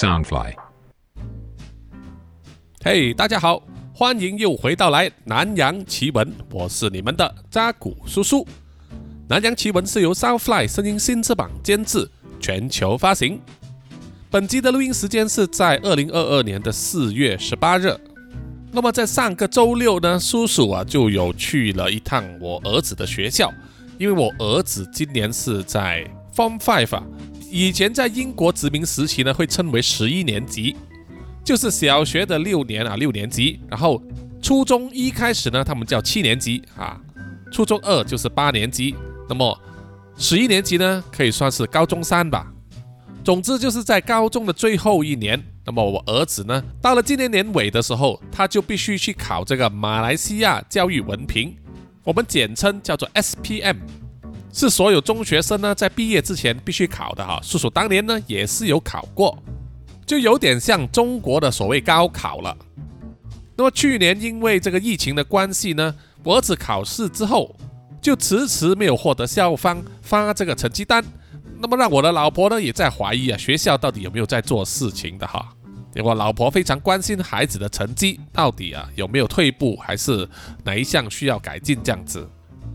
Soundfly。嘿，大家好，欢迎又回到来南洋奇闻，我是你们的扎古叔叔。南洋奇闻是由 Soundfly 声音新翅膀监制，全球发行。本集的录音时间是在二零二二年的四月十八日。那么在上个周六呢，叔叔啊就有去了一趟我儿子的学校，因为我儿子今年是在 Form Five 啊，以前在英国殖民时期呢会称为十一年级，就是小学的六年啊六年级，然后初中一开始呢他们叫七年级啊，初中二就是八年级，那么十一年级呢可以算是高中三吧。总之就是在高中的最后一年，那么我儿子呢，到了今年年尾的时候，他就必须去考这个马来西亚教育文凭，我们简称叫做 SPM，是所有中学生呢在毕业之前必须考的哈。叔叔当年呢也是有考过，就有点像中国的所谓高考了。那么去年因为这个疫情的关系呢，我儿子考试之后就迟迟没有获得校方发这个成绩单。那么让我的老婆呢也在怀疑啊，学校到底有没有在做事情的哈？我老婆非常关心孩子的成绩到底啊有没有退步，还是哪一项需要改进这样子。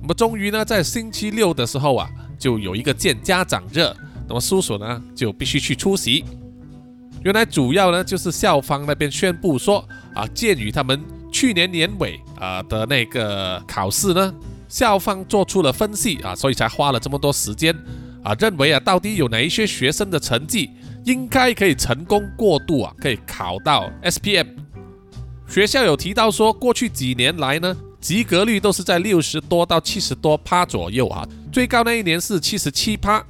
那么终于呢，在星期六的时候啊，就有一个见家长日，那么叔叔呢就必须去出席。原来主要呢就是校方那边宣布说啊，鉴于他们去年年尾啊的那个考试呢，校方做出了分析啊，所以才花了这么多时间。啊，认为啊，到底有哪一些学生的成绩应该可以成功过渡啊，可以考到 SPM？学校有提到说，过去几年来呢，及格率都是在六十多到七十多趴左右啊，最高那一年是七十七趴。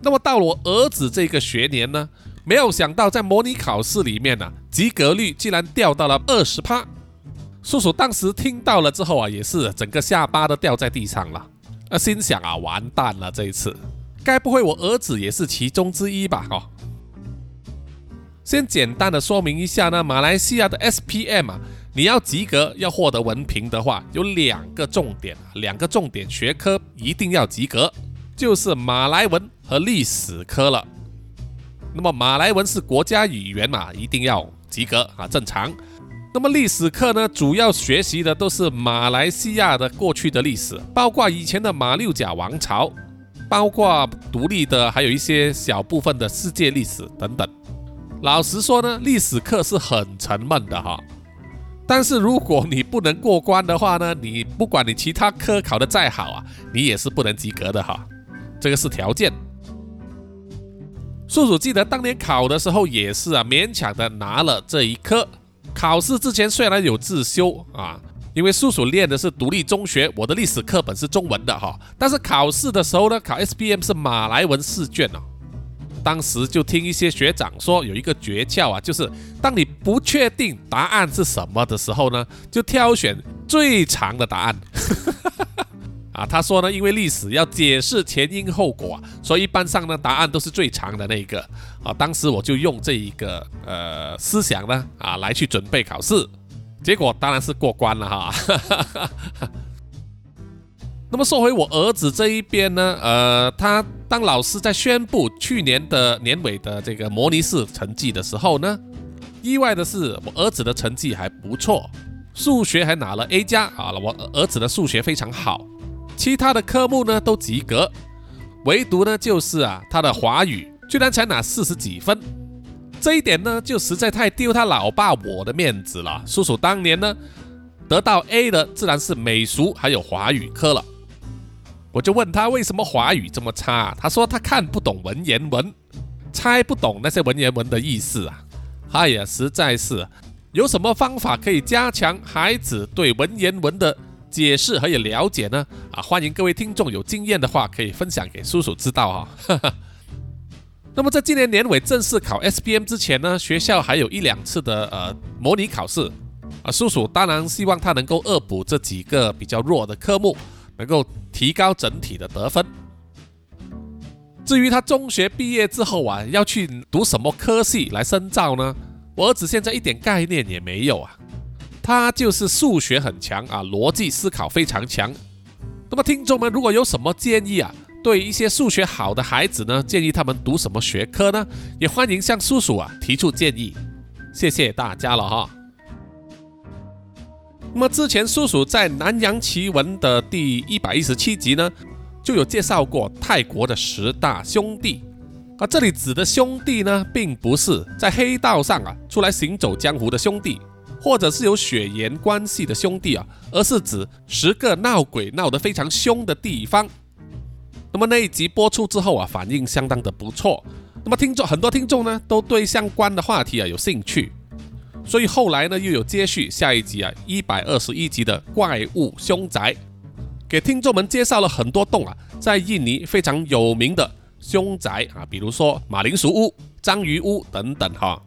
那么到了我儿子这个学年呢，没有想到在模拟考试里面呢，及格率竟然掉到了二十趴。叔叔当时听到了之后啊，也是整个下巴都掉在地上了，啊，心想啊，完蛋了这一次。该不会我儿子也是其中之一吧？哦，先简单的说明一下呢，马来西亚的 SPM 啊，你要及格要获得文凭的话，有两个重点，两个重点学科一定要及格，就是马来文和历史科了。那么马来文是国家语言嘛，一定要及格啊，正常。那么历史课呢，主要学习的都是马来西亚的过去的历史，包括以前的马六甲王朝。包括独立的，还有一些小部分的世界历史等等。老实说呢，历史课是很沉闷的哈。但是如果你不能过关的话呢，你不管你其他科考的再好啊，你也是不能及格的哈。这个是条件。叔叔记得当年考的时候也是啊，勉强的拿了这一科。考试之前虽然有自修啊。因为叔叔练的是独立中学，我的历史课本是中文的哈，但是考试的时候呢，考 S B M 是马来文试卷哦。当时就听一些学长说有一个诀窍啊，就是当你不确定答案是什么的时候呢，就挑选最长的答案。啊，他说呢，因为历史要解释前因后果，所以一般上呢答案都是最长的那一个。啊，当时我就用这一个呃思想呢啊来去准备考试。结果当然是过关了哈。那么说回我儿子这一边呢，呃，他当老师在宣布去年的年尾的这个模拟试成绩的时候呢，意外的是我儿子的成绩还不错，数学还拿了 A 加啊，我儿子的数学非常好，其他的科目呢都及格，唯独呢就是啊他的华语居然才拿四十几分。这一点呢，就实在太丢他老爸我的面子了。叔叔当年呢，得到 A 的自然是美术还有华语科了。我就问他为什么华语这么差，他说他看不懂文言文，猜不懂那些文言文的意思啊。哎呀，实在是，有什么方法可以加强孩子对文言文的解释和了解呢？啊，欢迎各位听众有经验的话，可以分享给叔叔知道啊。那么在今年年尾正式考 SPM 之前呢，学校还有一两次的呃模拟考试啊。叔叔当然希望他能够恶补这几个比较弱的科目，能够提高整体的得分。至于他中学毕业之后啊，要去读什么科系来深造呢？我儿子现在一点概念也没有啊。他就是数学很强啊，逻辑思考非常强。那么听众们如果有什么建议啊？对一些数学好的孩子呢，建议他们读什么学科呢？也欢迎向叔叔啊提出建议。谢谢大家了哈。那么之前叔叔在《南洋奇闻》的第一百一十七集呢，就有介绍过泰国的十大兄弟。啊，这里指的兄弟呢，并不是在黑道上啊出来行走江湖的兄弟，或者是有血缘关系的兄弟啊，而是指十个闹鬼闹得非常凶的地方。那么那一集播出之后啊，反应相当的不错。那么听众很多听众呢，都对相关的话题啊有兴趣。所以后来呢，又有接续下一集啊，一百二十一集的怪物凶宅，给听众们介绍了很多栋啊，在印尼非常有名的凶宅啊，比如说马铃薯屋、章鱼屋等等哈。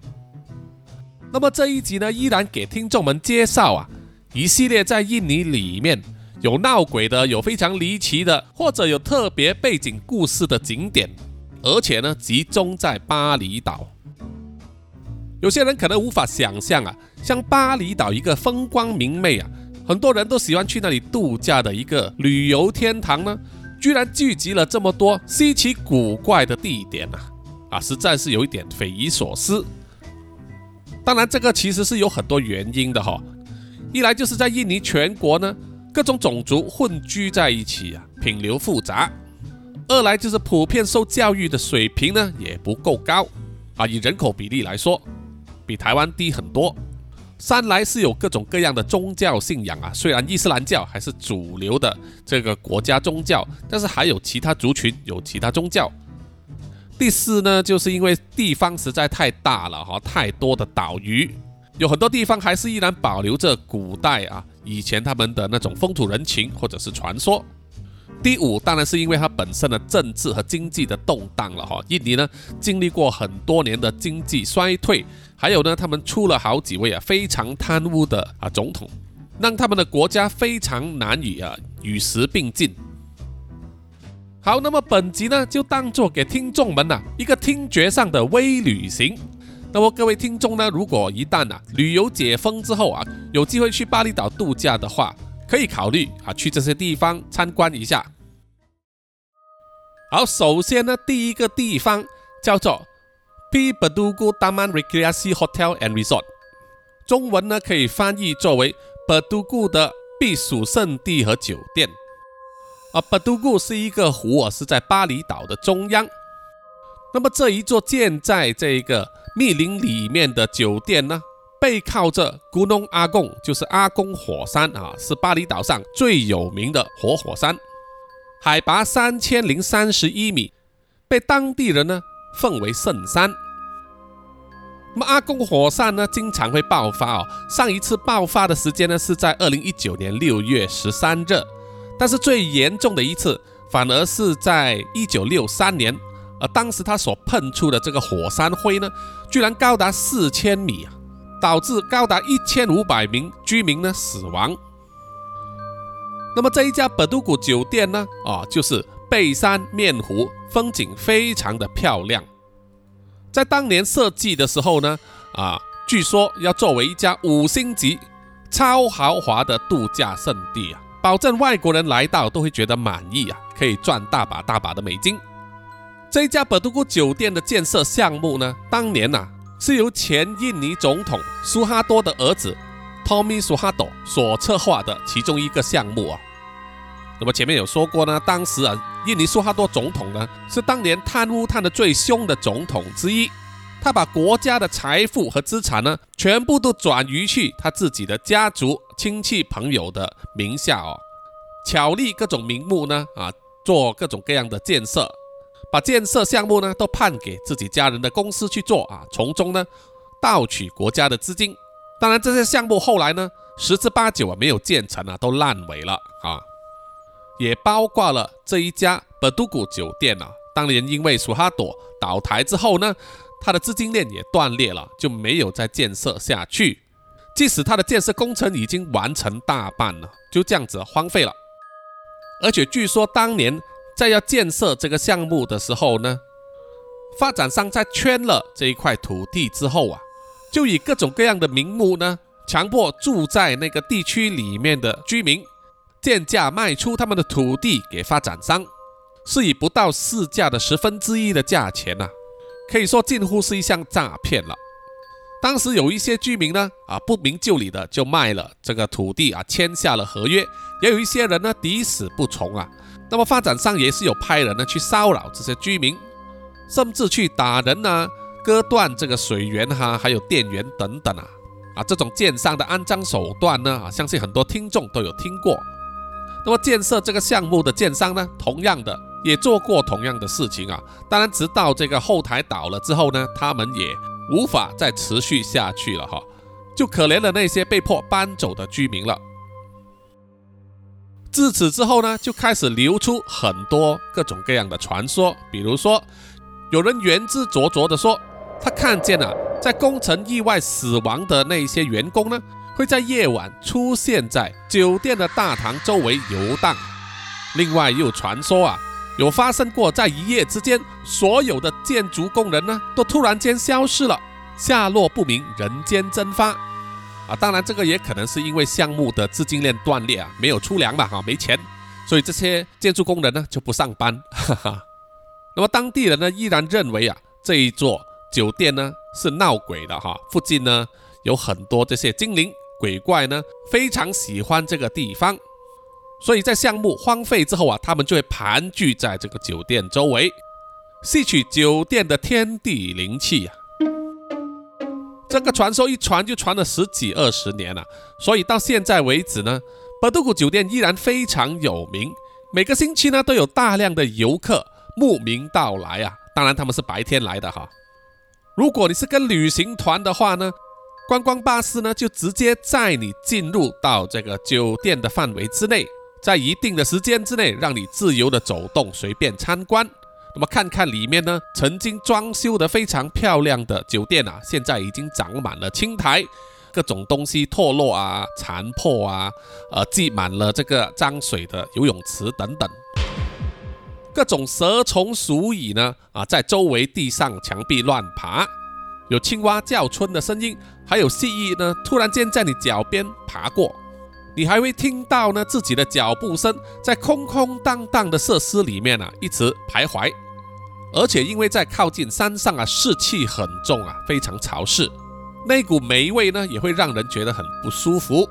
那么这一集呢，依然给听众们介绍啊，一系列在印尼里面有闹鬼的、有非常离奇的，或者有特别背景故事的景点，而且呢，集中在巴厘岛。有些人可能无法想象啊，像巴厘岛一个风光明媚啊，很多人都喜欢去那里度假的一个旅游天堂呢，居然聚集了这么多稀奇古怪的地点啊，啊，实在是有一点匪夷所思。当然，这个其实是有很多原因的哈，一来就是在印尼全国呢，各种种族混居在一起啊，品流复杂；二来就是普遍受教育的水平呢也不够高啊，以人口比例来说。比台湾低很多。三来是有各种各样的宗教信仰啊，虽然伊斯兰教还是主流的这个国家宗教，但是还有其他族群有其他宗教。第四呢，就是因为地方实在太大了哈，太多的岛屿，有很多地方还是依然保留着古代啊以前他们的那种风土人情或者是传说。第五当然是因为它本身的政治和经济的动荡了哈，印尼呢经历过很多年的经济衰退。还有呢，他们出了好几位啊非常贪污的啊总统，让他们的国家非常难以啊与时并进。好，那么本集呢就当做给听众们呐一个听觉上的微旅行。那么各位听众呢，如果一旦啊旅游解封之后啊有机会去巴厘岛度假的话，可以考虑啊去这些地方参观一下。好，首先呢第一个地方叫做。P. Bedugu Taman Rekreasi Hotel and Resort，中文呢可以翻译作为 Bedugu 的避暑胜地和酒店。啊，Bedugu 是一个湖啊，是在巴厘岛的中央。那么这一座建在这个密林里面的酒店呢，背靠着古隆阿贡就是阿公火山啊，是巴厘岛上最有名的活火山，海拔三千零三十一米，被当地人呢奉为圣山。那么阿公火山呢，经常会爆发哦。上一次爆发的时间呢，是在二零一九年六月十三日，但是最严重的一次，反而是在一九六三年，而当时它所喷出的这个火山灰呢，居然高达四千米啊，导致高达一千五百名居民呢死亡。那么这一家本都谷酒店呢，啊，就是背山面湖，风景非常的漂亮。在当年设计的时候呢，啊，据说要作为一家五星级超豪华的度假胜地啊，保证外国人来到都会觉得满意啊，可以赚大把大把的美金。这一家本都谷酒店的建设项目呢，当年呐是由前印尼总统苏哈多的儿子 Tommy 苏哈多所策划的其中一个项目啊。那么前面有说过呢，当时啊。印尼苏哈多总统呢，是当年贪污贪得最凶的总统之一。他把国家的财富和资产呢，全部都转移去他自己的家族、亲戚、朋友的名下哦，巧立各种名目呢，啊，做各种各样的建设，把建设项目呢都判给自己家人的公司去做啊，从中呢盗取国家的资金。当然，这些项目后来呢，十之八九啊没有建成啊，都烂尾了啊。也包括了这一家本都谷酒店啊，当年因为苏哈朵倒台之后呢，它的资金链也断裂了，就没有再建设下去。即使它的建设工程已经完成大半了，就这样子荒废了。而且据说当年在要建设这个项目的时候呢，发展商在圈了这一块土地之后啊，就以各种各样的名目呢，强迫住在那个地区里面的居民。贱价卖出他们的土地给发展商，是以不到市价的十分之一的价钱呐，可以说近乎是一项诈骗了。当时有一些居民呢，啊不明就里的就卖了这个土地啊，签下了合约；也有一些人呢抵死不从啊。那么发展商也是有派人呢去骚扰这些居民，甚至去打人呐，割断这个水源哈，还有电源等等啊。啊，这种建商的肮脏手段呢，啊，相信很多听众都有听过。那么建设这个项目的建商呢，同样的也做过同样的事情啊。当然，直到这个后台倒了之后呢，他们也。无法再持续下去了哈，就可怜了那些被迫搬走的居民了。自此之后呢，就开始流出很多各种各样的传说，比如说，有人言之灼灼的说，他看见了在工程意外死亡的那些员工呢，会在夜晚出现在酒店的大堂周围游荡。另外又传说啊。有发生过，在一夜之间，所有的建筑工人呢，都突然间消失了，下落不明，人间蒸发。啊，当然这个也可能是因为项目的资金链断裂啊，没有出粮吧，哈，没钱，所以这些建筑工人呢就不上班。哈哈。那么当地人呢，依然认为啊，这一座酒店呢是闹鬼的哈，附近呢有很多这些精灵鬼怪呢，非常喜欢这个地方。所以在项目荒废之后啊，他们就会盘踞在这个酒店周围，吸取酒店的天地灵气啊。这个传说一传就传了十几二十年了，所以到现在为止呢，巴杜古酒店依然非常有名。每个星期呢，都有大量的游客慕名到来啊。当然他们是白天来的哈。如果你是跟旅行团的话呢，观光巴士呢就直接载你进入到这个酒店的范围之内。在一定的时间之内，让你自由的走动，随便参观。那么看看里面呢，曾经装修的非常漂亮的酒店啊，现在已经长满了青苔，各种东西脱落啊、残破啊，呃，积满了这个脏水的游泳池等等，各种蛇虫鼠蚁呢啊，在周围地上、墙壁乱爬，有青蛙叫春的声音，还有蜥蜴呢，突然间在你脚边爬过。你还会听到呢自己的脚步声在空空荡荡的设施里面啊一直徘徊，而且因为在靠近山上啊，湿气很重啊，非常潮湿，那股霉味呢也会让人觉得很不舒服，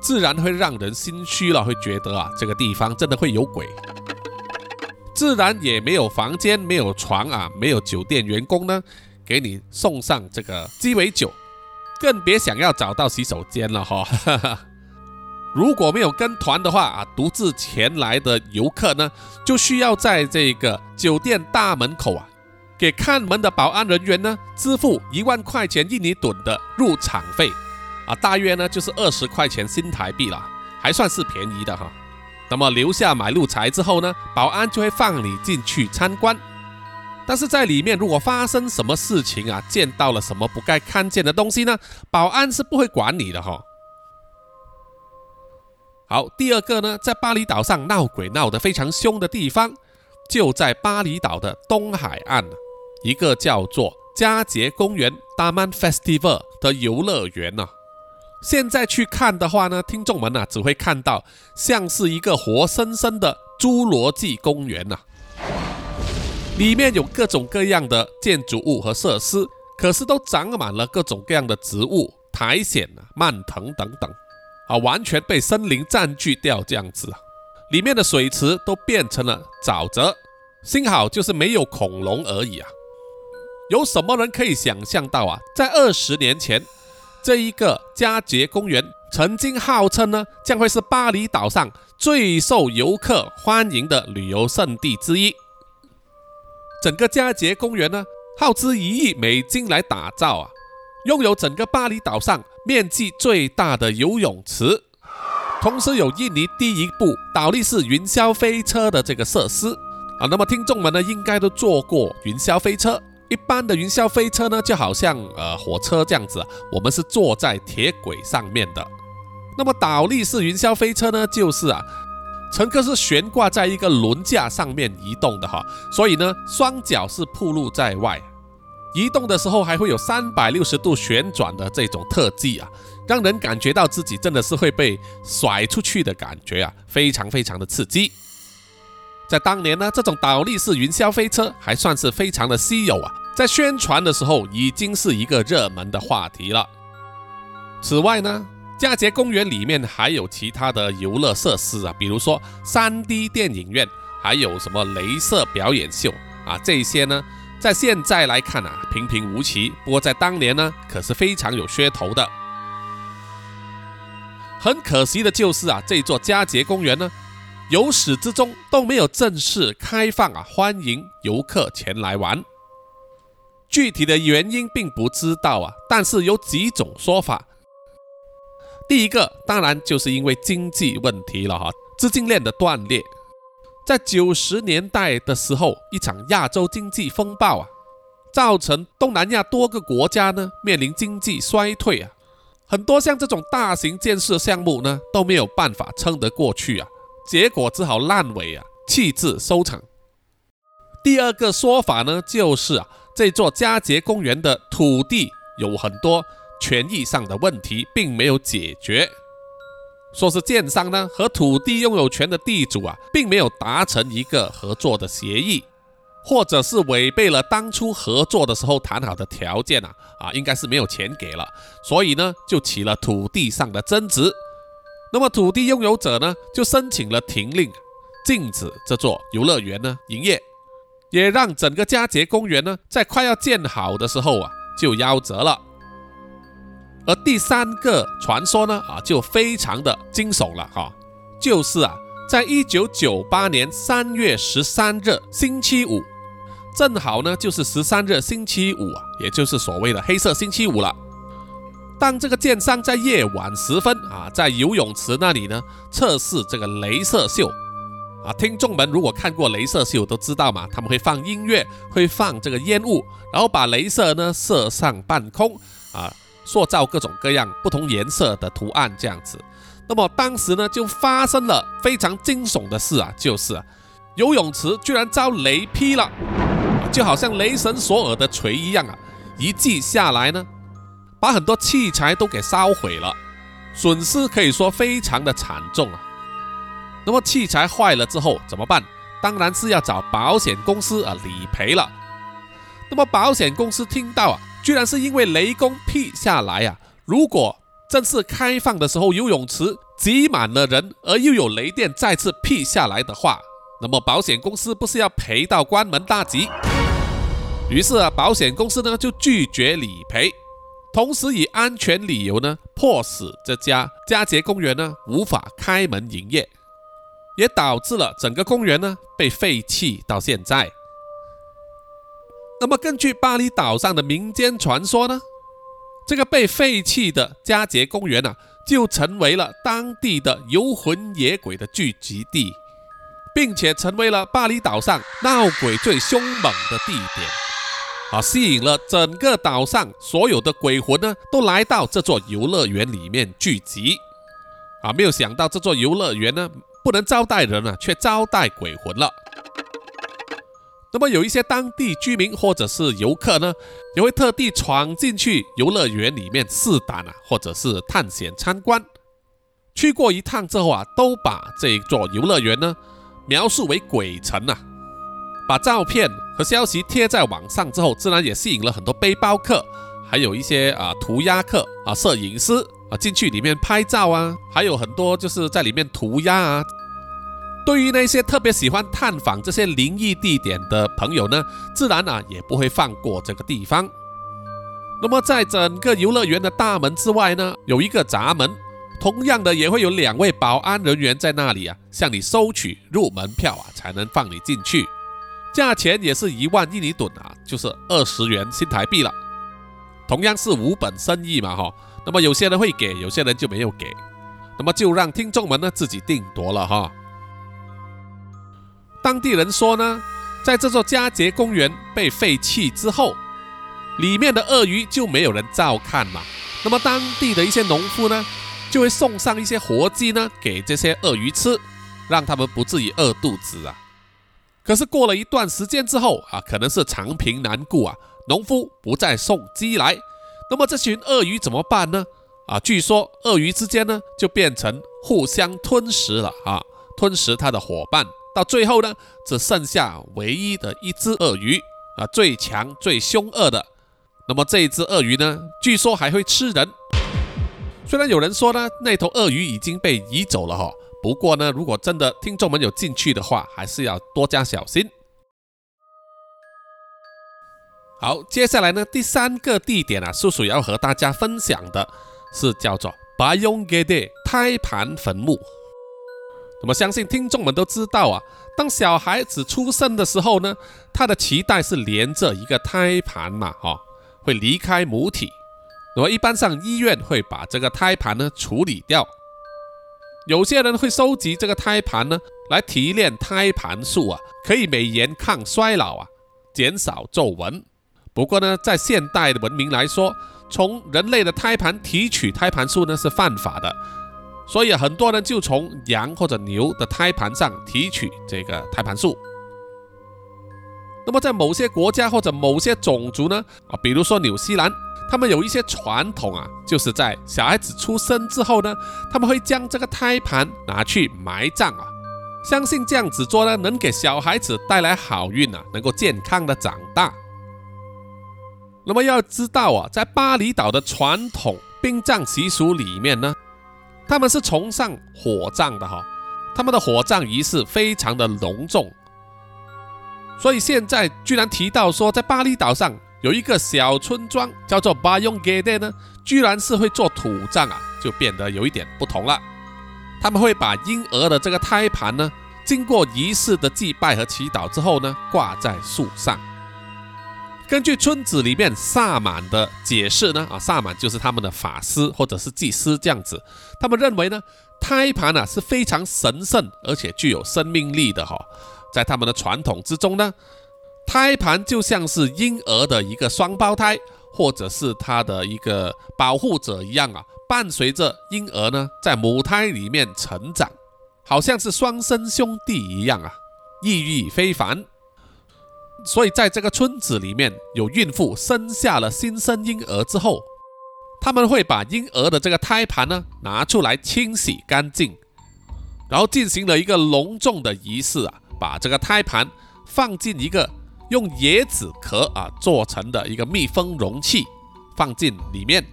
自然会让人心虚了，会觉得啊这个地方真的会有鬼，自然也没有房间，没有床啊，没有酒店员工呢给你送上这个鸡尾酒，更别想要找到洗手间了哈。如果没有跟团的话啊，独自前来的游客呢，就需要在这个酒店大门口啊，给看门的保安人员呢支付一万块钱印尼盾的入场费啊，大约呢就是二十块钱新台币了，还算是便宜的哈。那么留下买路财之后呢，保安就会放你进去参观。但是在里面如果发生什么事情啊，见到了什么不该看见的东西呢，保安是不会管你的哈。好，第二个呢，在巴厘岛上闹鬼闹得非常凶的地方，就在巴厘岛的东海岸，一个叫做佳节公园 （Daman Festival） 的游乐园呢。现在去看的话呢，听众们呢只会看到像是一个活生生的侏罗纪公园呐，里面有各种各样的建筑物和设施，可是都长满了各种各样的植物、苔藓、蔓藤等等。啊，完全被森林占据掉，这样子啊，里面的水池都变成了沼泽，幸好就是没有恐龙而已啊。有什么人可以想象到啊，在二十年前，这一个佳节公园曾经号称呢，将会是巴厘岛上最受游客欢迎的旅游胜地之一。整个佳节公园呢，耗资一亿美金来打造啊。拥有整个巴厘岛上面积最大的游泳池，同时有印尼第一部倒立式云霄飞车的这个设施啊。那么听众们呢，应该都坐过云霄飞车。一般的云霄飞车呢，就好像呃火车这样子，我们是坐在铁轨上面的。那么倒立式云霄飞车呢，就是啊，乘客是悬挂在一个轮架上面移动的哈，所以呢，双脚是暴露在外。移动的时候还会有三百六十度旋转的这种特技啊，让人感觉到自己真的是会被甩出去的感觉啊，非常非常的刺激。在当年呢，这种倒立式云霄飞车还算是非常的稀有啊，在宣传的时候已经是一个热门的话题了。此外呢，佳节公园里面还有其他的游乐设施啊，比如说 3D 电影院，还有什么镭射表演秀啊，这些呢，在现在来看啊，平平无奇，不过在当年呢，可是非常有噱头的。很可惜的就是啊，这座佳节公园呢，由始至终都没有正式开放啊，欢迎游客前来玩。具体的原因并不知道啊，但是有几种说法。第一个当然就是因为经济问题了哈，资金链的断裂。在九十年代的时候，一场亚洲经济风暴啊，造成东南亚多个国家呢面临经济衰退啊。很多像这种大型建设项目呢都没有办法撑得过去啊，结果只好烂尾啊，弃置收场。第二个说法呢，就是啊，这座佳节公园的土地有很多权益上的问题，并没有解决。说是建商呢和土地拥有权的地主啊，并没有达成一个合作的协议。或者是违背了当初合作的时候谈好的条件啊啊，应该是没有钱给了，所以呢就起了土地上的争执。那么土地拥有者呢就申请了停令，禁止这座游乐园呢营业，也让整个佳节公园呢在快要建好的时候啊就夭折了。而第三个传说呢啊就非常的惊悚了哈，就是啊在一九九八年三月十三日星期五。正好呢，就是十三日星期五啊，也就是所谓的黑色星期五了。当这个剑商在夜晚时分啊，在游泳池那里呢测试这个镭射秀啊，听众们如果看过镭射秀都知道嘛，他们会放音乐，会放这个烟雾，然后把镭射呢射上半空啊，塑造各种各样不同颜色的图案这样子。那么当时呢就发生了非常惊悚的事啊，就是游泳池居然遭雷劈了。就好像雷神索尔的锤一样啊，一记下来呢，把很多器材都给烧毁了，损失可以说非常的惨重啊。那么器材坏了之后怎么办？当然是要找保险公司啊理赔了。那么保险公司听到啊，居然是因为雷公劈下来啊，如果正式开放的时候游泳池挤满了人，而又有雷电再次劈下来的话，那么保险公司不是要赔到关门大吉？于是啊，保险公司呢就拒绝理赔，同时以安全理由呢，迫使这家佳节公园呢无法开门营业，也导致了整个公园呢被废弃到现在。那么根据巴厘岛上的民间传说呢，这个被废弃的佳节公园呢，就成为了当地的游魂野鬼的聚集地，并且成为了巴厘岛上闹鬼最凶猛的地点。啊，吸引了整个岛上所有的鬼魂呢，都来到这座游乐园里面聚集。啊，没有想到这座游乐园呢，不能招待人啊，却招待鬼魂了。那么有一些当地居民或者是游客呢，也会特地闯进去游乐园里面试胆啊，或者是探险参观。去过一趟之后啊，都把这座游乐园呢，描述为鬼城啊。把照片和消息贴在网上之后，自然也吸引了很多背包客，还有一些啊涂鸦客啊摄影师啊进去里面拍照啊，还有很多就是在里面涂鸦啊。对于那些特别喜欢探访这些灵异地点的朋友呢，自然啊也不会放过这个地方。那么在整个游乐园的大门之外呢，有一个闸门，同样的也会有两位保安人员在那里啊，向你收取入门票啊，才能放你进去。价钱也是一万印尼盾啊，就是二十元新台币了。同样是无本生意嘛，哈。那么有些人会给，有些人就没有给。那么就让听众们呢自己定夺了哈。当地人说呢，在这座佳节公园被废弃之后，里面的鳄鱼就没有人照看嘛。那么当地的一些农夫呢，就会送上一些活鸡呢给这些鳄鱼吃，让他们不至于饿肚子啊。可是过了一段时间之后啊，可能是长平难顾啊，农夫不再送鸡来，那么这群鳄鱼怎么办呢？啊，据说鳄鱼之间呢就变成互相吞食了啊，吞食它的伙伴到最后呢，只剩下唯一的一只鳄鱼啊，最强最凶恶的。那么这只鳄鱼呢，据说还会吃人。虽然有人说呢，那头鳄鱼已经被移走了哈，不过呢，如果真的听众们有进去的话，还是要多加小心。好，接下来呢，第三个地点啊，叔叔要和大家分享的是叫做 Bayongede 胎盘坟墓。那么相信听众们都知道啊，当小孩子出生的时候呢，他的脐带是连着一个胎盘嘛，哈，会离开母体。那么一般上医院会把这个胎盘呢处理掉。有些人会收集这个胎盘呢，来提炼胎盘素啊，可以美颜抗衰老啊，减少皱纹。不过呢，在现代的文明来说，从人类的胎盘提取胎盘素呢是犯法的。所以很多人就从羊或者牛的胎盘上提取这个胎盘素。那么在某些国家或者某些种族呢，啊，比如说纽西兰，他们有一些传统啊，就是在小孩子出生之后呢，他们会将这个胎盘拿去埋葬啊，相信这样子做呢，能给小孩子带来好运啊，能够健康的长大。那么要知道啊，在巴厘岛的传统殡葬习俗里面呢。他们是崇尚火葬的哈，他们的火葬仪式非常的隆重，所以现在居然提到说在巴厘岛上有一个小村庄叫做巴永格德呢，居然是会做土葬啊，就变得有一点不同了。他们会把婴儿的这个胎盘呢，经过仪式的祭拜和祈祷之后呢，挂在树上。根据村子里面萨满的解释呢，啊，萨满就是他们的法师或者是祭司这样子。他们认为呢，胎盘啊是非常神圣而且具有生命力的哈。在他们的传统之中呢，胎盘就像是婴儿的一个双胞胎，或者是他的一个保护者一样啊，伴随着婴儿呢在母胎里面成长，好像是双生兄弟一样啊，意义非凡。所以，在这个村子里面，有孕妇生下了新生婴儿之后，他们会把婴儿的这个胎盘呢拿出来清洗干净，然后进行了一个隆重的仪式啊，把这个胎盘放进一个用椰子壳啊做成的一个密封容器，放进里面，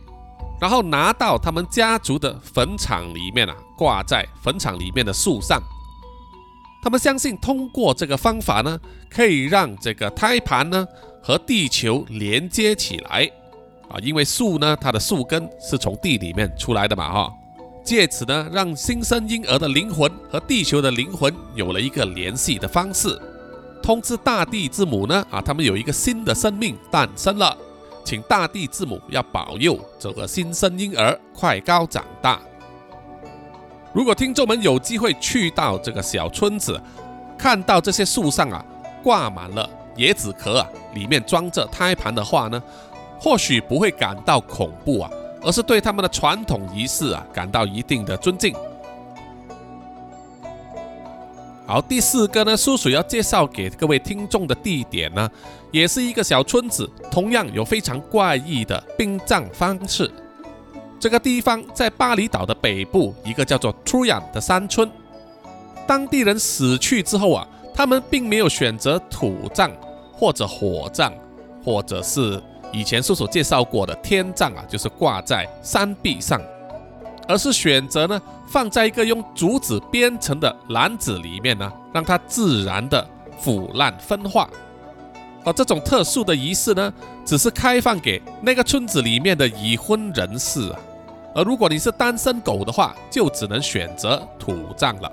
然后拿到他们家族的坟场里面啊，挂在坟场里面的树上。他们相信通过这个方法呢，可以让这个胎盘呢和地球连接起来。啊，因为树呢它的树根是从地里面出来的嘛哈，借此呢让新生婴儿的灵魂和地球的灵魂有了一个联系的方式，通知大地之母呢啊，他们有一个新的生命诞生了，请大地之母要保佑这个新生婴儿快高长大。如果听众们有机会去到这个小村子，看到这些树上啊挂满了椰子壳啊，里面装着胎盘的话呢，或许不会感到恐怖啊，而是对他们的传统仪式啊感到一定的尊敬。好，第四个呢，叔叔要介绍给各位听众的地点呢，也是一个小村子，同样有非常怪异的殡葬方式。这个地方在巴厘岛的北部，一个叫做 Truyan 的山村。当地人死去之后啊，他们并没有选择土葬或者火葬，或者是以前叔叔介绍过的天葬啊，就是挂在山壁上，而是选择呢放在一个用竹子编成的篮子里面呢，让它自然的腐烂分化。而这种特殊的仪式呢，只是开放给那个村子里面的已婚人士啊。而如果你是单身狗的话，就只能选择土葬了。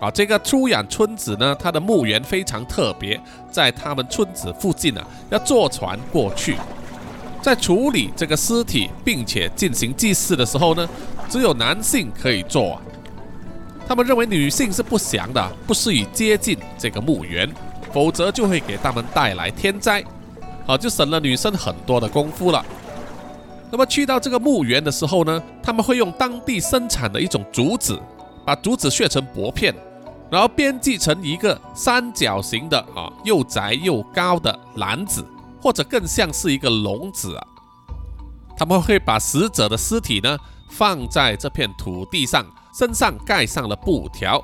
啊，这个出养村子呢，它的墓园非常特别，在他们村子附近呢，要坐船过去。在处理这个尸体并且进行祭祀的时候呢，只有男性可以做。他们认为女性是不祥的，不适宜接近这个墓园，否则就会给他们带来天灾。好，就省了女生很多的功夫了。那么去到这个墓园的时候呢，他们会用当地生产的一种竹子，把竹子削成薄片，然后编辑成一个三角形的啊又窄又高的篮子，或者更像是一个笼子啊。他们会把死者的尸体呢放在这片土地上，身上盖上了布条，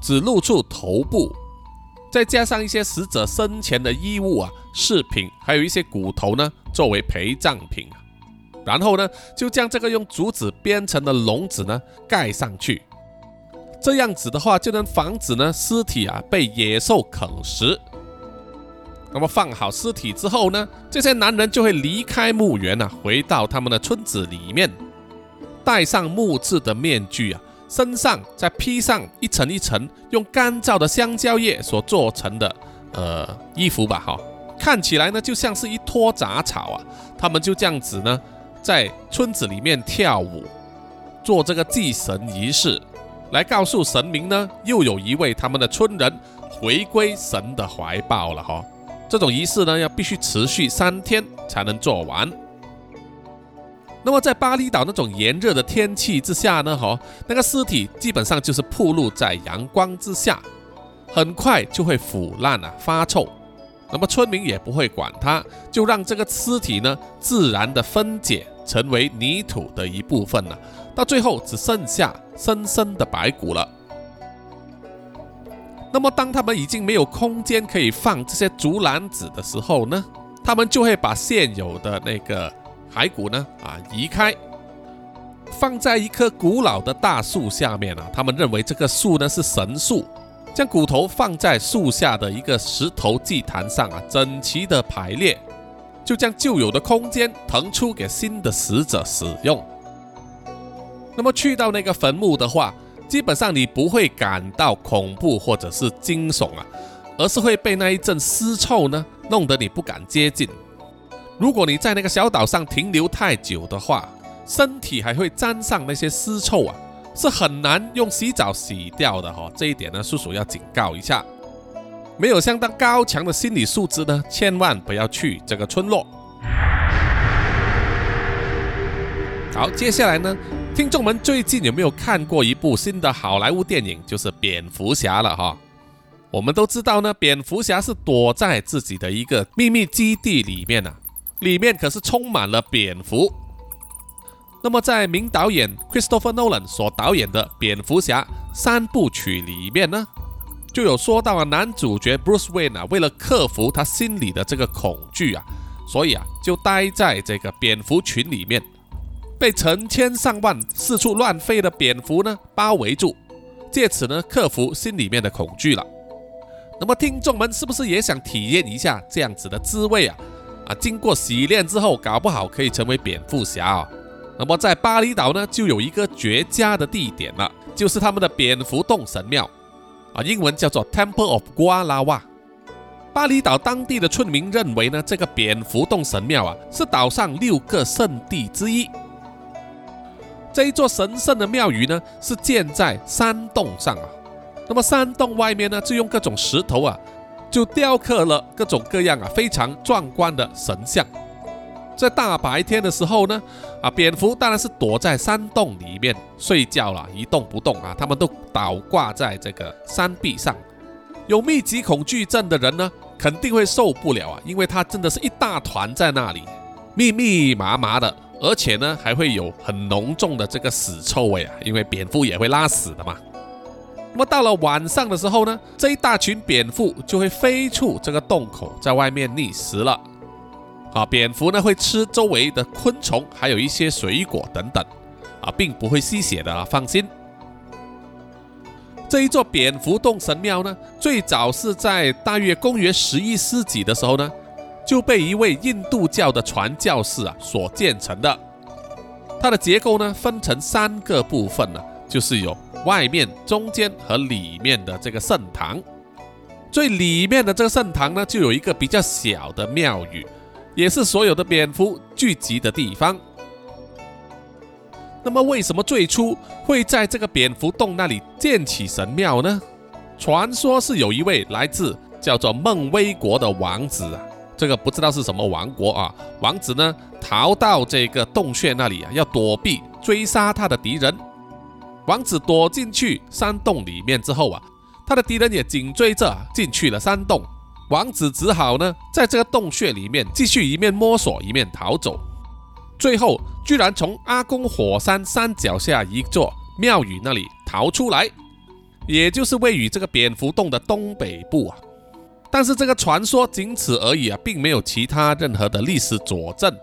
只露出头部，再加上一些死者生前的衣物啊、饰品，还有一些骨头呢，作为陪葬品。然后呢，就将这个用竹子编成的笼子呢盖上去，这样子的话就能防止呢尸体啊被野兽啃食。那么放好尸体之后呢，这些男人就会离开墓园啊，回到他们的村子里面，戴上木质的面具啊，身上再披上一层一层用干燥的香蕉叶所做成的呃衣服吧，哈，看起来呢就像是一坨杂草啊。他们就这样子呢，在村子里面跳舞，做这个祭神仪式，来告诉神明呢，又有一位他们的村人回归神的怀抱了，哈。这种仪式呢，要必须持续三天才能做完。那么在巴厘岛那种炎热的天气之下呢，哈，那个尸体基本上就是暴露在阳光之下，很快就会腐烂啊，发臭。那么村民也不会管它，就让这个尸体呢自然的分解成为泥土的一部分了，到最后只剩下深深的白骨了。那么，当他们已经没有空间可以放这些竹篮子的时候呢，他们就会把现有的那个骸骨呢啊移开，放在一棵古老的大树下面啊。他们认为这个树呢是神树，将骨头放在树下的一个石头祭坛上啊，整齐的排列，就将旧有的空间腾出给新的死者使用。那么去到那个坟墓的话。基本上你不会感到恐怖或者是惊悚啊，而是会被那一阵尸臭呢弄得你不敢接近。如果你在那个小岛上停留太久的话，身体还会沾上那些尸臭啊，是很难用洗澡洗掉的哈。这一点呢，叔叔要警告一下，没有相当高强的心理素质呢，千万不要去这个村落。好，接下来呢？听众们最近有没有看过一部新的好莱坞电影？就是蝙蝠侠了哈。我们都知道呢，蝙蝠侠是躲在自己的一个秘密基地里面呢，里面可是充满了蝙蝠。那么在名导演 Christopher Nolan 所导演的蝙蝠侠三部曲里面呢，就有说到啊，男主角 Bruce Wayne 啊，为了克服他心里的这个恐惧啊，所以啊，就待在这个蝙蝠群里面。被成千上万四处乱飞的蝙蝠呢包围住，借此呢克服心里面的恐惧了。那么听众们是不是也想体验一下这样子的滋味啊？啊，经过洗练之后，搞不好可以成为蝙蝠侠啊。那么在巴厘岛呢，就有一个绝佳的地点了，就是他们的蝙蝠洞神庙啊，英文叫做 Temple of Gualawa。巴厘岛当地的村民认为呢，这个蝙蝠洞神庙啊，是岛上六个圣地之一。这一座神圣的庙宇呢，是建在山洞上啊。那么山洞外面呢，就用各种石头啊，就雕刻了各种各样啊非常壮观的神像。在大白天的时候呢，啊，蝙蝠当然是躲在山洞里面睡觉了，一动不动啊。他们都倒挂在这个山壁上。有密集恐惧症的人呢，肯定会受不了啊，因为它真的是一大团在那里，密密麻麻的。而且呢，还会有很浓重的这个屎臭味啊，因为蝙蝠也会拉屎的嘛。那么到了晚上的时候呢，这一大群蝙蝠就会飞出这个洞口，在外面觅食了。啊，蝙蝠呢会吃周围的昆虫，还有一些水果等等，啊，并不会吸血的，放心。这一座蝙蝠洞神庙呢，最早是在大约公元十一世纪的时候呢。就被一位印度教的传教士啊所建成的。它的结构呢分成三个部分呢，就是有外面、中间和里面的这个圣堂。最里面的这个圣堂呢，就有一个比较小的庙宇，也是所有的蝙蝠聚集的地方。那么，为什么最初会在这个蝙蝠洞那里建起神庙呢？传说是有一位来自叫做孟威国的王子啊。这个不知道是什么王国啊？王子呢逃到这个洞穴那里啊，要躲避追杀他的敌人。王子躲进去山洞里面之后啊，他的敌人也紧追着进去了山洞。王子只好呢在这个洞穴里面继续一面摸索一面逃走。最后居然从阿公火山山脚下一座庙宇那里逃出来，也就是位于这个蝙蝠洞的东北部啊。但是这个传说仅此而已啊，并没有其他任何的历史佐证。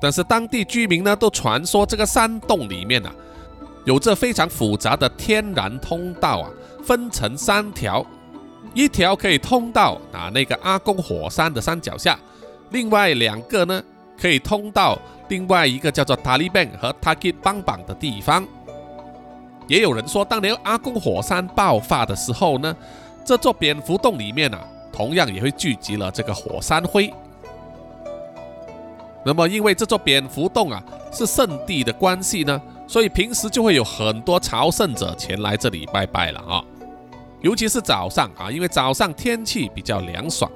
但是当地居民呢，都传说这个山洞里面啊，有着非常复杂的天然通道啊，分成三条，一条可以通到啊那个阿公火山的山脚下，另外两个呢可以通到另外一个叫做塔利班和塔吉邦邦的地方。也有人说，当年阿公火山爆发的时候呢。这座蝙蝠洞里面啊，同样也会聚集了这个火山灰。那么，因为这座蝙蝠洞啊是圣地的关系呢，所以平时就会有很多朝圣者前来这里拜拜了啊。尤其是早上啊，因为早上天气比较凉爽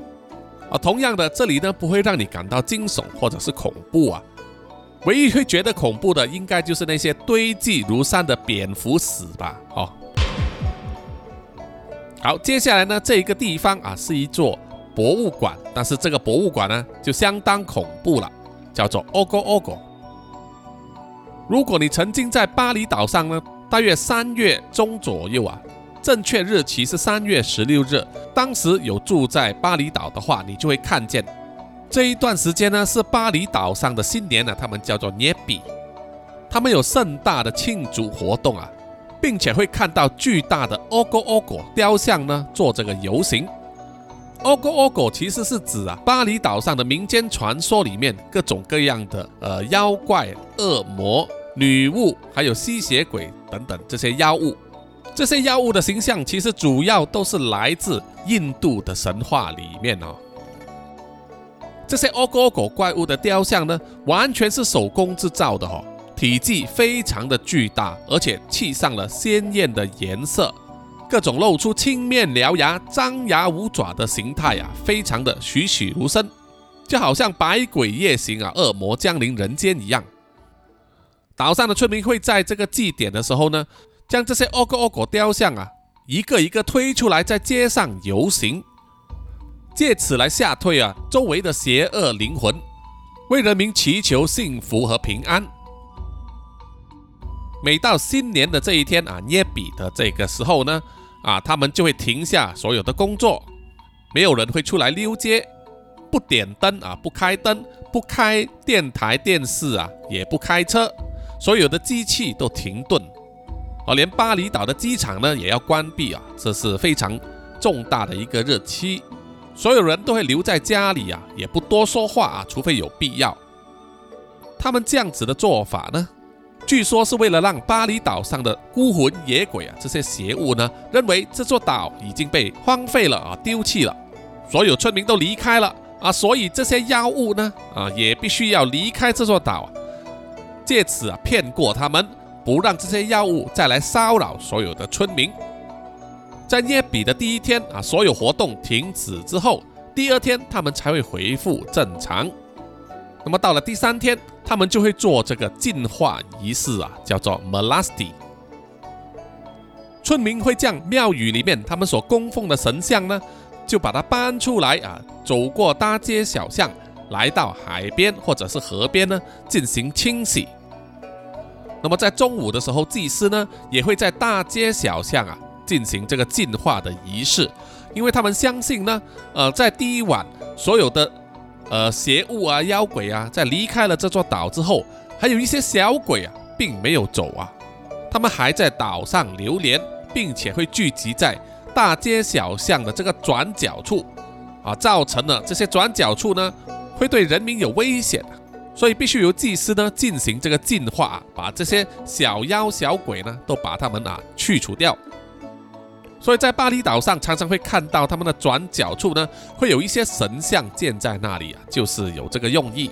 啊。同样的，这里呢不会让你感到惊悚或者是恐怖啊。唯一会觉得恐怖的，应该就是那些堆积如山的蝙蝠屎吧？哦。好，接下来呢，这一个地方啊是一座博物馆，但是这个博物馆呢就相当恐怖了，叫做 Ogo Ogo。如果你曾经在巴厘岛上呢，大约三月中左右啊，正确日期是三月十六日，当时有住在巴厘岛的话，你就会看见这一段时间呢是巴厘岛上的新年呢，他们叫做 Nyepi，他们有盛大的庆祝活动啊。并且会看到巨大的 Ogo Ogo 雕像呢，做这个游行。Ogo Ogo 其实是指啊，巴厘岛上的民间传说里面各种各样的呃妖怪、恶魔、女巫，还有吸血鬼等等这些妖物。这些妖物的形象其实主要都是来自印度的神话里面哦。这些 Ogo Ogo 怪物的雕像呢，完全是手工制造的哦。体积非常的巨大，而且漆上了鲜艳的颜色，各种露出青面獠牙、张牙舞爪的形态啊，非常的栩栩如生，就好像百鬼夜行啊，恶魔降临人间一样。岛上的村民会在这个祭典的时候呢，将这些欧哥欧果雕像啊，一个一个推出来，在街上游行，借此来吓退啊周围的邪恶灵魂，为人民祈求幸福和平安。每到新年的这一天啊，捏笔的这个时候呢，啊，他们就会停下所有的工作，没有人会出来溜街，不点灯啊，不开灯，不开电台电视啊，也不开车，所有的机器都停顿，哦，连巴厘岛的机场呢也要关闭啊，这是非常重大的一个日期，所有人都会留在家里啊，也不多说话啊，除非有必要。他们这样子的做法呢？据说是为了让巴厘岛上的孤魂野鬼啊，这些邪物呢，认为这座岛已经被荒废了啊，丢弃了，所有村民都离开了啊，所以这些妖物呢，啊，也必须要离开这座岛，借此啊骗过他们，不让这些妖物再来骚扰所有的村民。在耶比的第一天啊，所有活动停止之后，第二天他们才会恢复正常。那么到了第三天，他们就会做这个净化仪式啊，叫做 Melasti。村民会将庙宇里面他们所供奉的神像呢，就把它搬出来啊，走过大街小巷，来到海边或者是河边呢，进行清洗。那么在中午的时候，祭司呢也会在大街小巷啊进行这个净化的仪式，因为他们相信呢，呃，在第一晚所有的。呃，邪物啊，妖鬼啊，在离开了这座岛之后，还有一些小鬼啊，并没有走啊，他们还在岛上流连，并且会聚集在大街小巷的这个转角处，啊，造成了这些转角处呢，会对人民有危险，所以必须由祭司呢进行这个净化，把这些小妖小鬼呢，都把他们啊去除掉。所以在巴厘岛上，常常会看到他们的转角处呢，会有一些神像建在那里啊，就是有这个用意。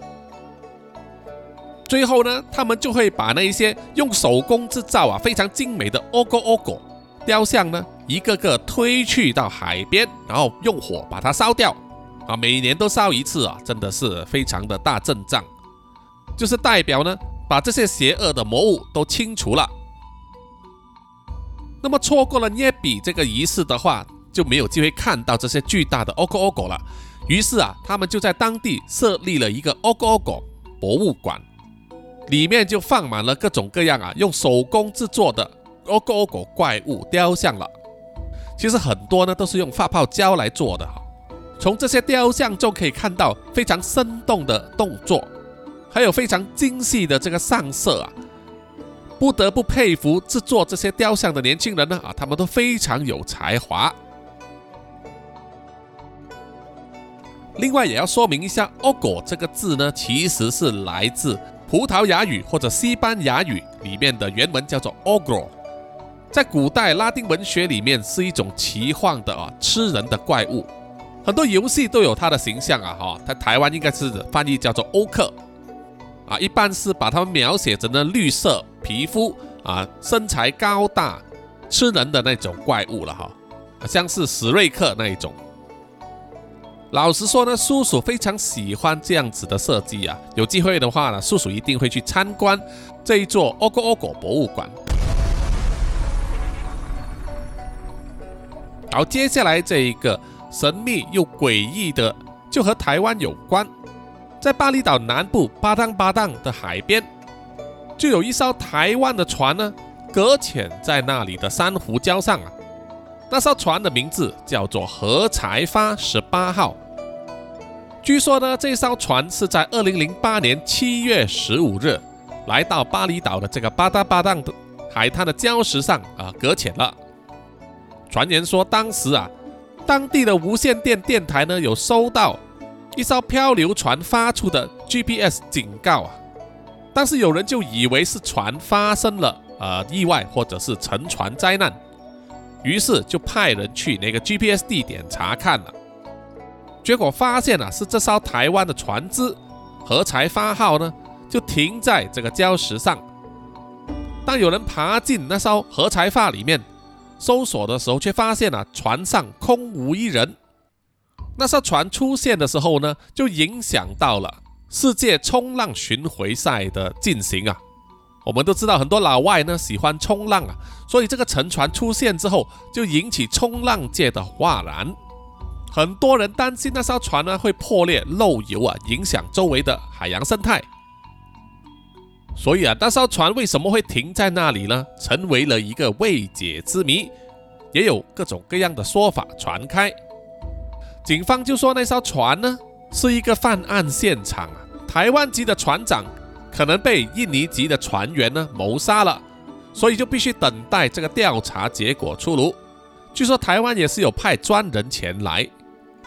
最后呢，他们就会把那一些用手工制造啊非常精美的 Ogo Ogo 雕像呢，一个个推去到海边，然后用火把它烧掉啊，每年都烧一次啊，真的是非常的大阵仗，就是代表呢，把这些邪恶的魔物都清除了。那么错过了捏笔这个仪式的话，就没有机会看到这些巨大的 Ogo Ogo 了。于是啊，他们就在当地设立了一个 Ogo Ogo 博物馆，里面就放满了各种各样啊用手工制作的欧狗欧狗怪物雕像了。其实很多呢都是用发泡胶来做的。从这些雕像中可以看到非常生动的动作，还有非常精细的这个上色啊，不得不佩服制作这些雕像的年轻人呢啊，他们都非常有才华。另外也要说明一下 o g o 这个字呢，其实是来自葡萄牙语或者西班牙语里面的原文叫做 ogro，在古代拉丁文学里面是一种奇幻的啊吃人的怪物。很多游戏都有它的形象啊，哈，在台湾应该是翻译叫做欧克，啊，一般是把它们描写成呢绿色皮肤啊，身材高大，吃人的那种怪物了哈，像是史瑞克那一种。老实说呢，叔叔非常喜欢这样子的设计啊，有机会的话呢，叔叔一定会去参观这一座欧国欧国博物馆。好，接下来这一个。神秘又诡异的，就和台湾有关。在巴厘岛南部巴当巴当的海边，就有一艘台湾的船呢，搁浅在那里的珊瑚礁上啊。那艘船的名字叫做何才发十八号。据说呢，这艘船是在二零零八年七月十五日来到巴厘岛的这个巴达巴当的海滩的礁石上啊，搁浅了。传言说，当时啊。当地的无线电电台呢，有收到一艘漂流船发出的 GPS 警告啊，但是有人就以为是船发生了呃意外或者是沉船灾难，于是就派人去那个 GPS 地点查看了，结果发现啊是这艘台湾的船只何才发号呢，就停在这个礁石上，当有人爬进那艘和才发里面。搜索的时候，却发现了船上空无一人。那艘船出现的时候呢，就影响到了世界冲浪巡回赛的进行啊。我们都知道，很多老外呢喜欢冲浪啊，所以这个沉船出现之后，就引起冲浪界的哗然。很多人担心那艘船呢会破裂漏油啊，影响周围的海洋生态。所以啊，那艘船为什么会停在那里呢？成为了一个未解之谜，也有各种各样的说法传开。警方就说那艘船呢是一个犯案现场啊，台湾籍的船长可能被印尼籍的船员呢谋杀了，所以就必须等待这个调查结果出炉。据说台湾也是有派专人前来，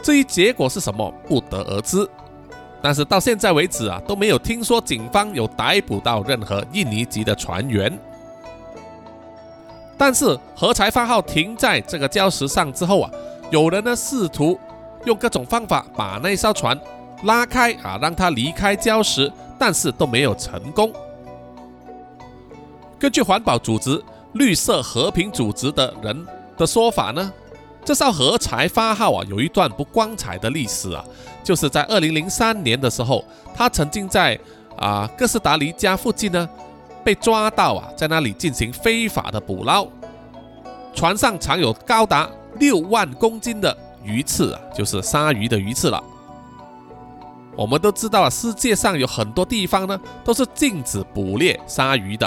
至于结果是什么，不得而知。但是到现在为止啊，都没有听说警方有逮捕到任何印尼籍的船员。但是何才发号停在这个礁石上之后啊，有人呢试图用各种方法把那艘船拉开啊，让它离开礁石，但是都没有成功。根据环保组织绿色和平组织的人的说法呢。这艘何才发号啊，有一段不光彩的历史啊，就是在二零零三年的时候，他曾经在啊哥斯达黎加附近呢被抓到啊，在那里进行非法的捕捞，船上藏有高达六万公斤的鱼刺啊，就是鲨鱼的鱼刺了。我们都知道啊，世界上有很多地方呢都是禁止捕猎鲨鱼的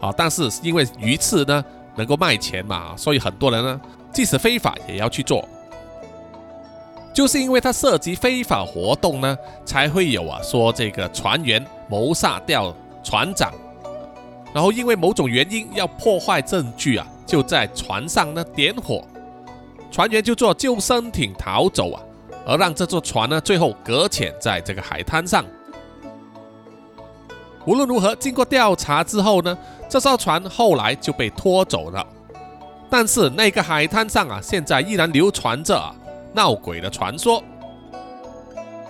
啊，但是因为鱼刺呢能够卖钱嘛，所以很多人呢。即使非法也要去做，就是因为它涉及非法活动呢，才会有啊说这个船员谋杀掉船长，然后因为某种原因要破坏证据啊，就在船上呢点火，船员就坐救生艇逃走啊，而让这座船呢最后搁浅在这个海滩上。无论如何，经过调查之后呢，这艘船后来就被拖走了。但是那个海滩上啊，现在依然流传着闹鬼的传说，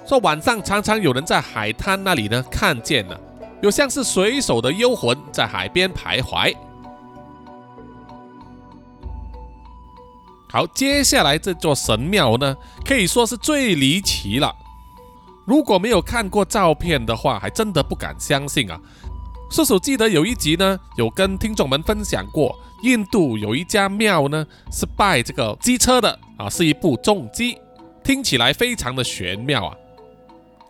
说晚上常常有人在海滩那里呢看见了有像是水手的幽魂在海边徘徊。好，接下来这座神庙呢，可以说是最离奇了。如果没有看过照片的话，还真的不敢相信啊。叔叔记得有一集呢，有跟听众们分享过。印度有一家庙呢，是拜这个机车的啊，是一部重机，听起来非常的玄妙啊。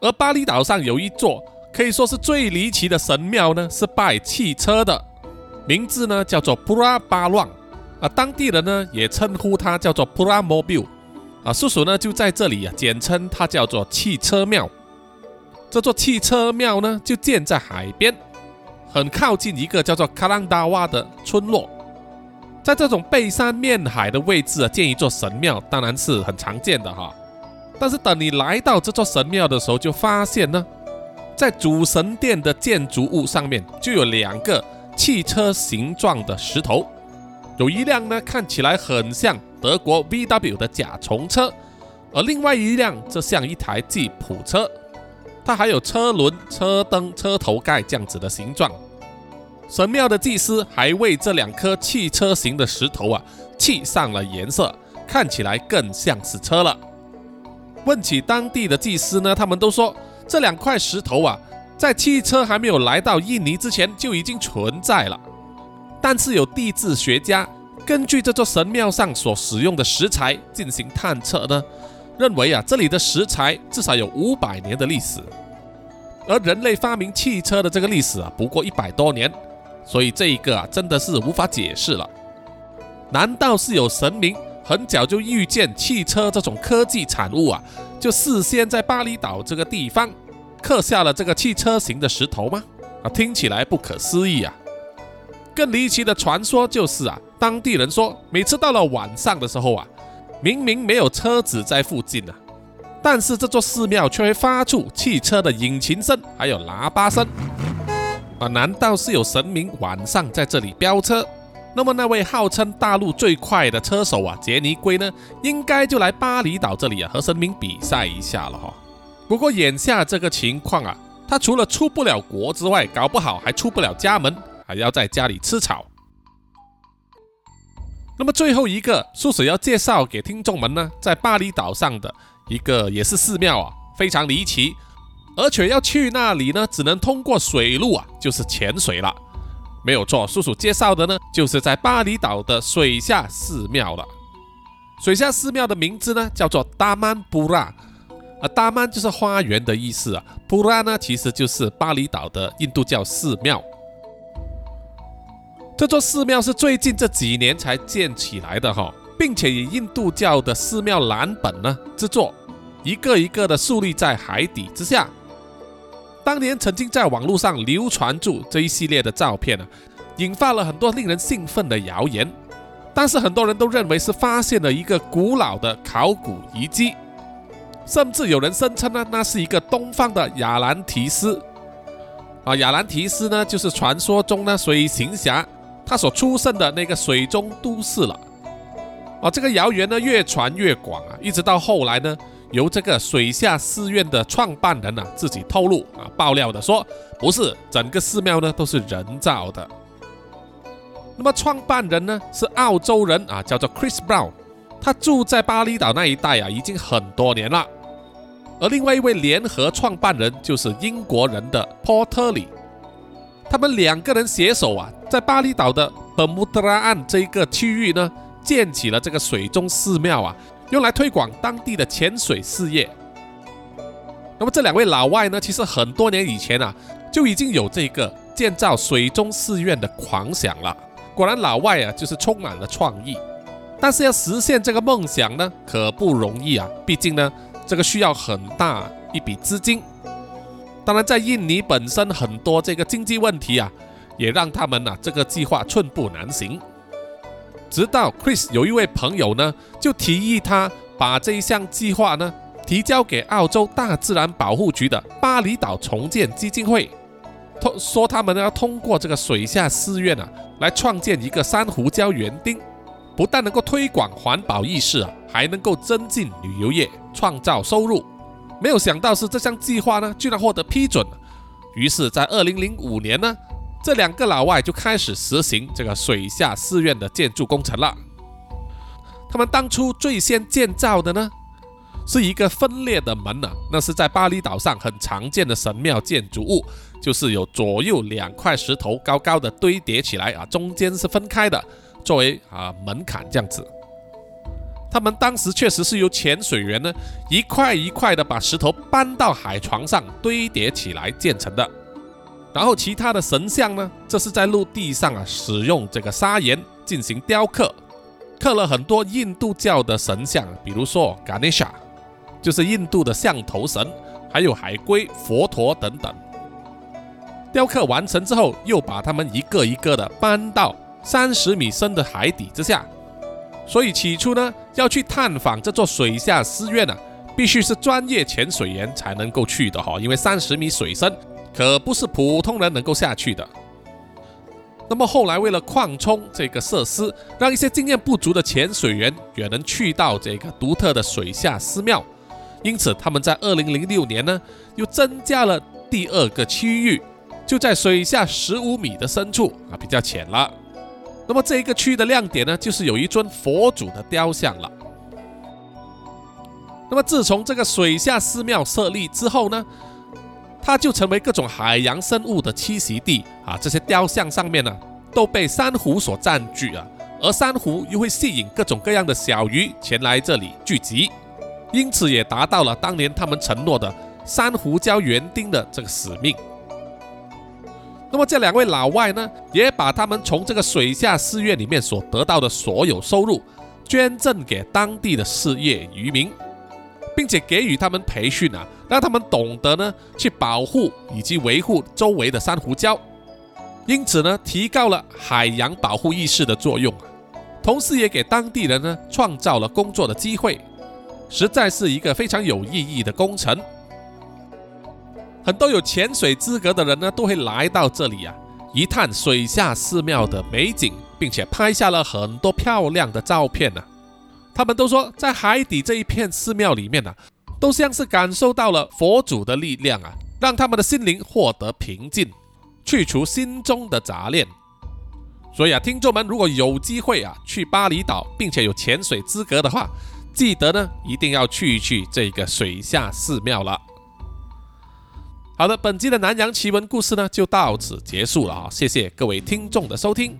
而巴厘岛上有一座可以说是最离奇的神庙呢，是拜汽车的。名字呢叫做布拉巴乱，啊，当地人呢也称呼它叫做布拉摩比啊，叔叔呢就在这里啊，简称它叫做汽车庙。这座汽车庙呢就建在海边，很靠近一个叫做卡朗达瓦的村落。在这种背山面海的位置啊，建一座神庙当然是很常见的哈。但是等你来到这座神庙的时候，就发现呢，在主神殿的建筑物上面就有两个汽车形状的石头，有一辆呢看起来很像德国 VW 的甲虫车，而另外一辆则像一台吉普车，它还有车轮、车灯、车头盖这样子的形状。神庙的祭司还为这两颗汽车型的石头啊漆上了颜色，看起来更像是车了。问起当地的祭司呢，他们都说这两块石头啊，在汽车还没有来到印尼之前就已经存在了。但是有地质学家根据这座神庙上所使用的石材进行探测呢，认为啊，这里的石材至少有五百年的历史，而人类发明汽车的这个历史啊，不过一百多年，所以这一个啊，真的是无法解释了。难道是有神明？很早就预见汽车这种科技产物啊，就事先在巴厘岛这个地方刻下了这个汽车型的石头吗？啊，听起来不可思议啊！更离奇的传说就是啊，当地人说，每次到了晚上的时候啊，明明没有车子在附近啊，但是这座寺庙却会发出汽车的引擎声，还有喇叭声啊！难道是有神明晚上在这里飙车？那么那位号称大陆最快的车手啊，杰尼龟呢，应该就来巴厘岛这里啊，和神明比赛一下了哈。不过眼下这个情况啊，他除了出不了国之外，搞不好还出不了家门，还要在家里吃草。那么最后一个，叔叔要介绍给听众们呢，在巴厘岛上的一个也是寺庙啊，非常离奇，而且要去那里呢，只能通过水路啊，就是潜水了。没有错，叔叔介绍的呢，就是在巴厘岛的水下寺庙了。水下寺庙的名字呢，叫做达曼布拉，啊，达曼就是花园的意思啊，布拉呢，其实就是巴厘岛的印度教寺庙。这座寺庙是最近这几年才建起来的哈，并且以印度教的寺庙蓝本呢制作，一个一个的竖立在海底之下。当年曾经在网络上流传住这一系列的照片呢，引发了很多令人兴奋的谣言。但是很多人都认为是发现了一个古老的考古遗迹，甚至有人声称呢，那是一个东方的亚兰提斯。啊，亚兰提斯呢，就是传说中呢水行侠他所出生的那个水中都市了。啊，这个谣言呢越传越广啊，一直到后来呢。由这个水下寺院的创办人呢自己透露啊爆料的说，不是整个寺庙呢都是人造的。那么创办人呢是澳洲人啊，叫做 Chris Brown，他住在巴厘岛那一带啊已经很多年了。而另外一位联合创办人就是英国人的 Paul t e r l y 他们两个人携手啊，在巴厘岛的本穆德拉岸这一个区域呢建起了这个水中寺庙啊。用来推广当地的潜水事业。那么这两位老外呢，其实很多年以前啊，就已经有这个建造水中寺院的狂想了。果然老外啊，就是充满了创意。但是要实现这个梦想呢，可不容易啊。毕竟呢，这个需要很大一笔资金。当然，在印尼本身很多这个经济问题啊，也让他们呢这个计划寸步难行。直到 Chris 有一位朋友呢，就提议他把这一项计划呢提交给澳洲大自然保护局的巴厘岛重建基金会，通说他们要通过这个水下寺院啊，来创建一个珊瑚礁园丁，不但能够推广环保意识啊，还能够增进旅游业，创造收入。没有想到是这项计划呢，居然获得批准。于是，在二零零五年呢。这两个老外就开始实行这个水下寺院的建筑工程了。他们当初最先建造的呢，是一个分裂的门呢，那是在巴厘岛上很常见的神庙建筑物，就是有左右两块石头高高的堆叠起来啊，中间是分开的，作为啊门槛这样子。他们当时确实是由潜水员呢一块一块的把石头搬到海床上堆叠起来建成的。然后其他的神像呢，这是在陆地上啊使用这个砂岩进行雕刻，刻了很多印度教的神像，比如说 Ganesha，就是印度的象头神，还有海龟、佛陀等等。雕刻完成之后，又把它们一个一个的搬到三十米深的海底之下。所以起初呢，要去探访这座水下寺院呢，必须是专业潜水员才能够去的哈，因为三十米水深可不是普通人能够下去的。那么后来为了扩充这个设施，让一些经验不足的潜水员也能去到这个独特的水下寺庙，因此他们在二零零六年呢，又增加了第二个区域，就在水下十五米的深处啊，比较浅了。那么这一个区域的亮点呢，就是有一尊佛祖的雕像了。那么自从这个水下寺庙设立之后呢，它就成为各种海洋生物的栖息地啊。这些雕像上面呢，都被珊瑚所占据啊，而珊瑚又会吸引各种各样的小鱼前来这里聚集，因此也达到了当年他们承诺的珊瑚礁园丁的这个使命。那么这两位老外呢，也把他们从这个水下寺院里面所得到的所有收入，捐赠给当地的事业渔民，并且给予他们培训啊，让他们懂得呢去保护以及维护周围的珊瑚礁，因此呢，提高了海洋保护意识的作用啊，同时也给当地人呢创造了工作的机会，实在是一个非常有意义的工程。很多有潜水资格的人呢，都会来到这里啊，一探水下寺庙的美景，并且拍下了很多漂亮的照片呢。他们都说，在海底这一片寺庙里面呢，都像是感受到了佛祖的力量啊，让他们的心灵获得平静，去除心中的杂念。所以啊，听众们如果有机会啊去巴厘岛，并且有潜水资格的话，记得呢一定要去一去这个水下寺庙了。好的，本期的南洋奇闻故事呢就到此结束了啊！谢谢各位听众的收听。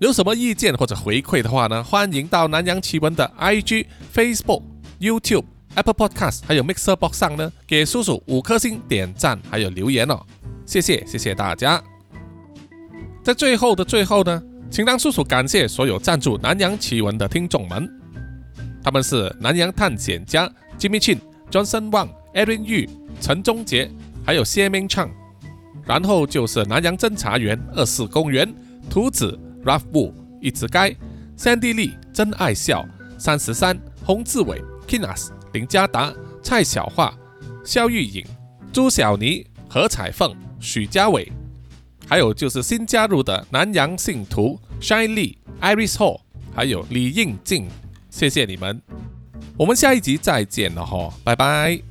有什么意见或者回馈的话呢，欢迎到南洋奇闻的 IG、Facebook、YouTube、Apple Podcast 还有 Mixer Box 上呢给叔叔五颗星点赞还有留言哦，谢谢谢谢大家。在最后的最后呢，请让叔叔感谢所有赞助南洋奇闻的听众们，他们是南洋探险家 Jimmy Chin、Johnson Wang、Aaron Yu、陈忠杰。还有谢明畅，然后就是南洋侦查员二四公园、图子 Ralph Wu、一直该、三地利真爱笑、三十三、洪志伟、Kinas、林家达、蔡小桦、肖玉颖、朱小妮、何彩凤、许家伟，还有就是新加入的南洋信徒 Shine Lee、Iris Hall，还有李应静，谢谢你们，我们下一集再见了哈，拜拜。